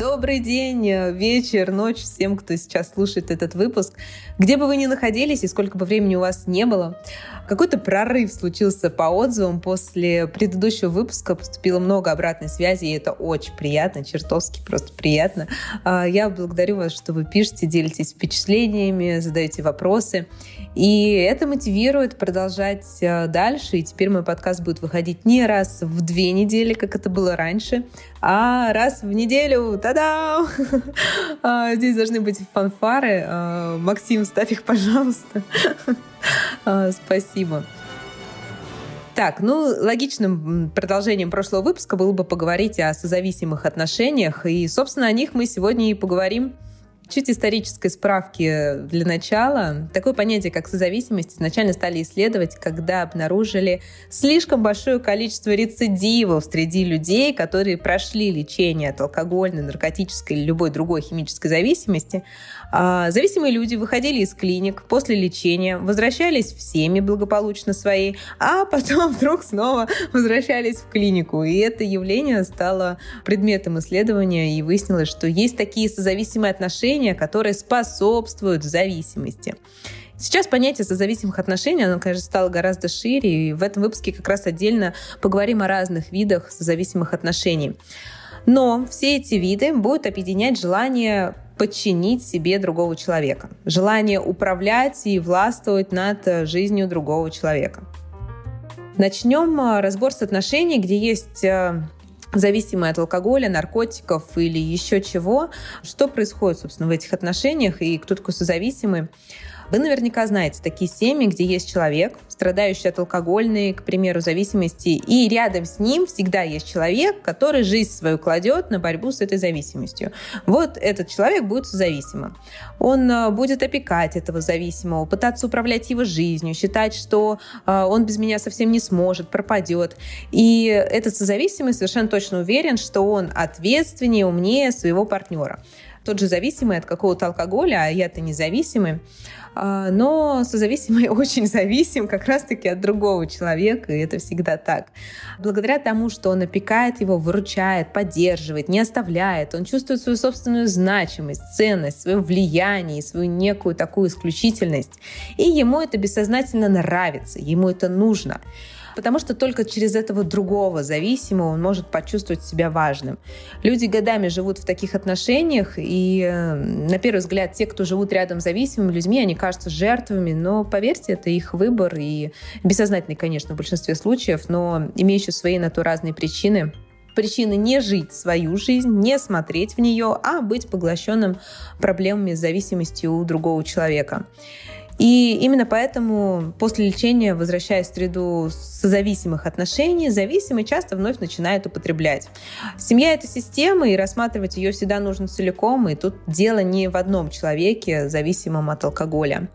Добрый день, вечер, ночь всем, кто сейчас слушает этот выпуск. Где бы вы ни находились и сколько бы времени у вас не было, какой-то прорыв случился по отзывам. После предыдущего выпуска поступило много обратной связи, и это очень приятно, чертовски просто приятно. А, я благодарю вас, что вы пишете, делитесь впечатлениями, задаете вопросы. И это мотивирует продолжать а, дальше. И теперь мой подкаст будет выходить не раз в две недели, как это было раньше, а раз в неделю. Та-дам! А, здесь должны быть фанфары. Максим, ставь их, пожалуйста. Спасибо спасибо. Так, ну, логичным продолжением прошлого выпуска было бы поговорить о созависимых отношениях, и, собственно, о них мы сегодня и поговорим. Чуть исторической справки для начала. Такое понятие, как созависимость, изначально стали исследовать, когда обнаружили слишком большое количество рецидивов среди людей, которые прошли лечение от алкогольной, наркотической или любой другой химической зависимости. А, зависимые люди выходили из клиник после лечения, возвращались в семьи благополучно свои, а потом вдруг снова возвращались в клинику. И это явление стало предметом исследования, и выяснилось, что есть такие созависимые отношения, отношения, которые способствуют зависимости. Сейчас понятие созависимых отношений, оно, конечно, стало гораздо шире, и в этом выпуске как раз отдельно поговорим о разных видах созависимых отношений. Но все эти виды будут объединять желание подчинить себе другого человека, желание управлять и властвовать над жизнью другого человека. Начнем э, разбор с отношений, где есть э, зависимые от алкоголя, наркотиков или еще чего. Что происходит, собственно, в этих отношениях и кто такой созависимый? Вы наверняка знаете такие семьи, где есть человек, страдающий от алкогольной, к примеру, зависимости, и рядом с ним всегда есть человек, который жизнь свою кладет на борьбу с этой зависимостью. Вот этот человек будет зависимым. Он э, будет опекать этого зависимого, пытаться управлять его жизнью, считать, что э, он без меня совсем не сможет, пропадет. И этот созависимый совершенно точно уверен, что он ответственнее, умнее своего партнера. Тот же зависимый от какого-то алкоголя, а я-то независимый, а, но созависимый очень зависим как раз-таки от другого человека, и это всегда так. Благодаря тому, что он опекает его, выручает, поддерживает, не оставляет, он чувствует свою собственную значимость, ценность, свое влияние, свою некую такую исключительность. И ему это бессознательно нравится, ему это нужно потому что только через этого другого зависимого он может почувствовать себя важным. Люди годами живут в таких отношениях, и э, на первый взгляд те, кто живут рядом с зависимыми людьми, они кажутся жертвами, но поверьте, это их выбор, и бессознательный, конечно, в большинстве случаев, но имеющий свои на то разные причины, причины не жить свою жизнь, не смотреть в нее, а быть поглощенным проблемами с зависимостью у другого человека. И именно поэтому после лечения, возвращаясь в среду созависимых отношений, зависимый часто вновь начинает употреблять. Семья — это система, и рассматривать ее всегда нужно целиком, и тут дело не в одном человеке, зависимом от алкоголя.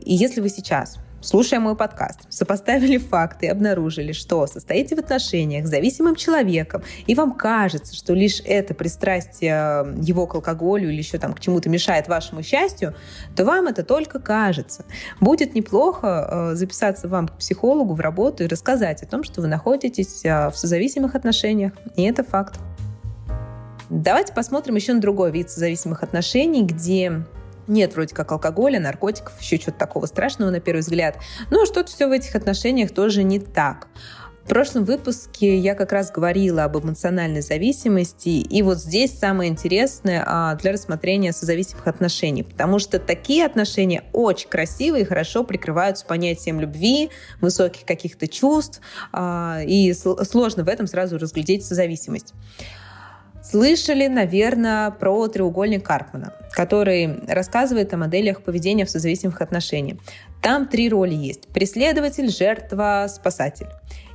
И если вы сейчас слушая мой подкаст, сопоставили факты и обнаружили, что состоите в отношениях с зависимым человеком, и вам кажется, что лишь это пристрастие э, его к алкоголю или еще там к чему-то мешает вашему счастью, то вам это только кажется. Будет неплохо э, записаться вам к психологу в работу и рассказать о том, что вы находитесь э, в созависимых отношениях, и это факт. Давайте посмотрим еще на другой вид созависимых отношений, где нет вроде как алкоголя, наркотиков, еще чего-то такого страшного на первый взгляд. Но что-то все в этих отношениях тоже не так. В прошлом выпуске я как раз говорила об эмоциональной зависимости, и вот здесь самое интересное а, для рассмотрения созависимых отношений, потому что такие отношения очень красивые и хорошо прикрываются понятием любви, высоких каких-то чувств, а, и сложно в этом сразу разглядеть созависимость. Слышали, наверное, про треугольник Карпмана, который рассказывает о моделях поведения в созависимых отношениях. Там три роли есть. Преследователь, жертва, спасатель.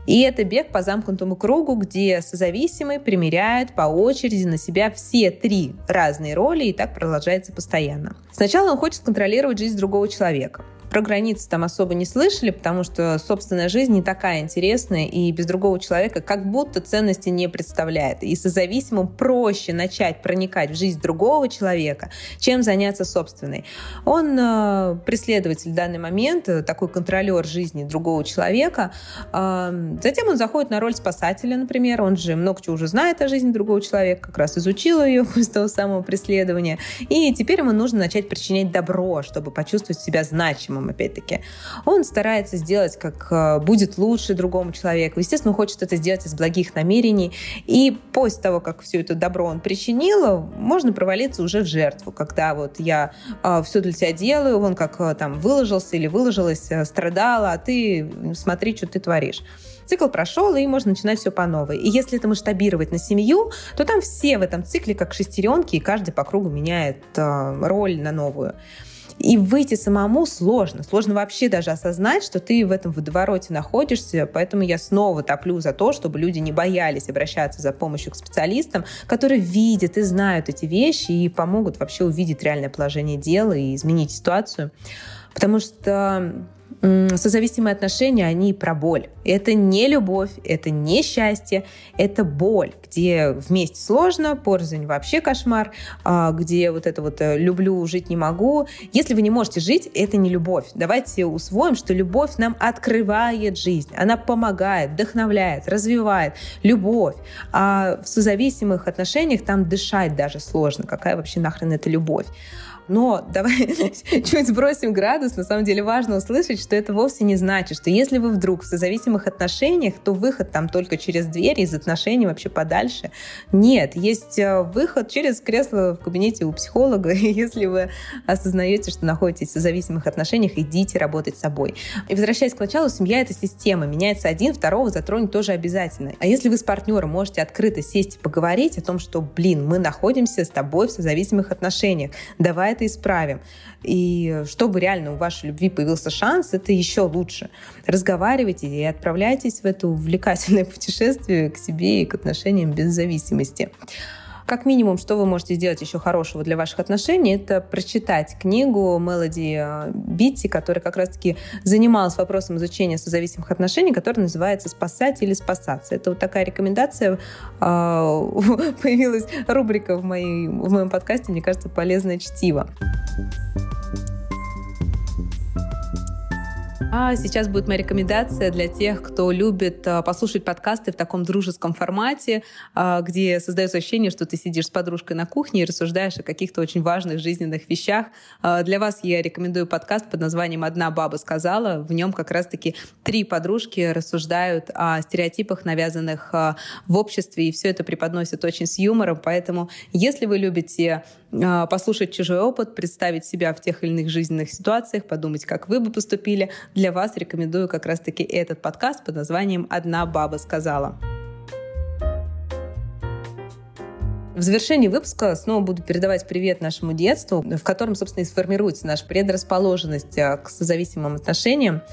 И это бег по замкнутому кругу, где созависимый примеряет по очереди на себя все три разные роли, и так продолжается постоянно. Сначала он хочет контролировать жизнь другого человека. Про границы там особо не слышали, потому что собственная жизнь не такая интересная, и без другого человека как будто ценности не представляет. И созависимым проще начать проникать в жизнь другого человека, чем заняться собственной. Он э, преследователь в данный момент, э, такой контролер жизни другого человека. Э, затем он заходит на роль спасателя, например. Он же много чего уже знает о жизни другого человека, как раз изучил ее с того самого преследования. И теперь ему нужно начать причинять добро, чтобы почувствовать себя значимым, опять-таки. Он старается сделать как э, будет лучше другому человеку. Естественно, хочет это сделать из благих намерений. И после того, как все это добро он причинил, можно провалиться уже в жертву, когда вот я э, все для тебя делаю, он как э, там выложился или выложилась, страдала, а ты смотри, что ты творишь цикл прошел, и можно начинать все по новой. И если это масштабировать на семью, то там все в этом цикле как шестеренки, и каждый по кругу меняет э, роль на новую. И выйти самому сложно. Сложно вообще даже осознать, что ты в этом водовороте находишься. Поэтому я снова топлю за то, чтобы люди не боялись обращаться за помощью к специалистам, которые видят и знают эти вещи и помогут вообще увидеть реальное положение дела и изменить ситуацию. Потому что созависимые отношения, они про боль. Это не любовь, это не счастье, это боль, где вместе сложно, порознь вообще кошмар, а, где вот это вот э, «люблю, жить не могу». Если вы не можете жить, это не любовь. Давайте усвоим, что любовь нам открывает жизнь, она помогает, вдохновляет, развивает. Любовь. А в созависимых отношениях там дышать даже сложно. Какая вообще нахрен это любовь? Но давай чуть сбросим градус. На самом деле важно услышать, что это вовсе не значит, что если вы вдруг в созависимых отношениях, то выход там только через дверь, из отношений вообще подальше. Нет, есть э, выход через кресло в кабинете у психолога. Если вы осознаете, что находитесь в созависимых отношениях, идите работать с собой. И возвращаясь к началу, семья — это система. Меняется один, второго затронет тоже обязательно. А если вы с партнером можете открыто сесть и поговорить о том, что, блин, мы находимся с тобой в созависимых отношениях, давай это исправим. И чтобы реально у вашей любви появился шанс, это еще лучше. Разговаривайте и отправляйтесь в это увлекательное путешествие к себе и к отношениям без зависимости. Как минимум, что вы можете сделать еще хорошего для ваших отношений, это прочитать книгу Мелоди э, Битти, которая как раз-таки занималась вопросом изучения созависимых отношений, которая называется «Спасать или спасаться». Это вот такая рекомендация. А, появилась рубрика в, моей, в моем подкасте, мне кажется, «Полезное чтиво». А сейчас будет моя рекомендация для тех, кто любит а, послушать подкасты в таком дружеском формате, а, где создается ощущение, что ты сидишь с подружкой на кухне и рассуждаешь о каких-то очень важных жизненных вещах. А, для вас я рекомендую подкаст под названием «Одна баба сказала». В нем как раз-таки три подружки рассуждают о стереотипах, навязанных в обществе, и все это преподносят очень с юмором. Поэтому, если вы любите послушать чужой опыт, представить себя в тех или иных жизненных ситуациях, подумать, как вы бы поступили, для вас рекомендую как раз-таки этот подкаст под названием «Одна баба сказала». В завершении выпуска снова буду передавать привет нашему детству, в котором, собственно, и сформируется наша предрасположенность э, к созависимым отношениям.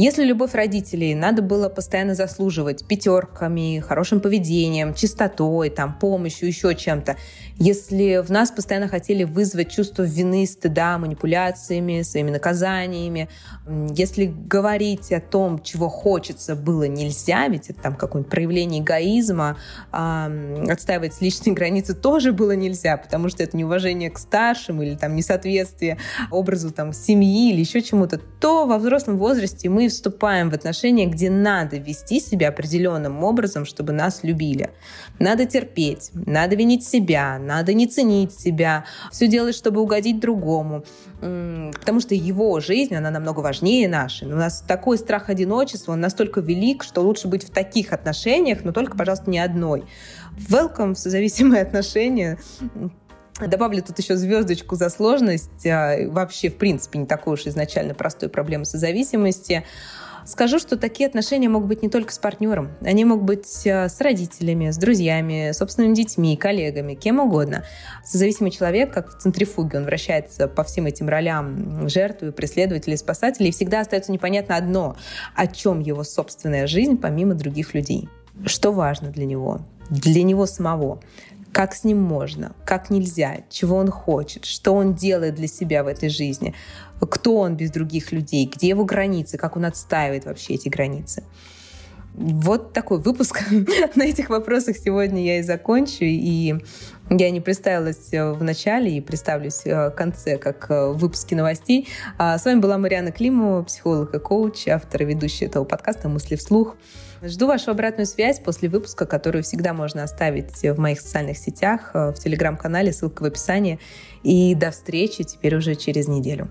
Если любовь родителей надо было постоянно заслуживать пятерками, хорошим поведением, чистотой, там, помощью, еще чем-то, если в нас постоянно хотели вызвать чувство вины, стыда, манипуляциями, своими наказаниями, если говорить о том, чего хочется, было нельзя, ведь это там какое-нибудь проявление эгоизма, отстаивать личные границы тоже было нельзя, потому что это неуважение к старшим или там несоответствие образу там семьи или еще чему-то, то во взрослом возрасте мы вступаем в отношения, где надо вести себя определенным образом, чтобы нас любили. Надо терпеть, надо винить себя, надо не ценить себя, все делать, чтобы угодить другому. Потому что его жизнь, она намного важнее нашей. У нас такой страх одиночества, он настолько велик, что лучше быть в таких отношениях, но только, пожалуйста, не одной. Welcome в созависимые отношения. Добавлю тут еще звездочку за сложность. А, вообще, в принципе, не такой уж изначально простой проблемы созависимости. Скажу, что такие отношения могут быть не только с партнером. Они могут быть а, с родителями, с друзьями, собственными детьми, коллегами, кем угодно. Созависимый человек, как в центрифуге, он вращается по всем этим ролям жертвы, преследователей, спасателей, и всегда остается непонятно одно, о чем его собственная жизнь помимо других людей. Что важно для него, для него самого как с ним можно, как нельзя, чего он хочет, что он делает для себя в этой жизни, кто он без других людей, где его границы, как он отстаивает вообще эти границы. Вот такой выпуск. На этих вопросах сегодня я и закончу. И я не представилась э, в начале и представлюсь э, в конце, как э, в выпуске новостей. А с вами была Мариана Климова, психолог и коуч, автор и ведущая этого подкаста «Мысли вслух». Жду вашу обратную связь после выпуска, которую всегда можно оставить в моих социальных сетях, в телеграм-канале, ссылка в описании. И до встречи теперь уже через неделю.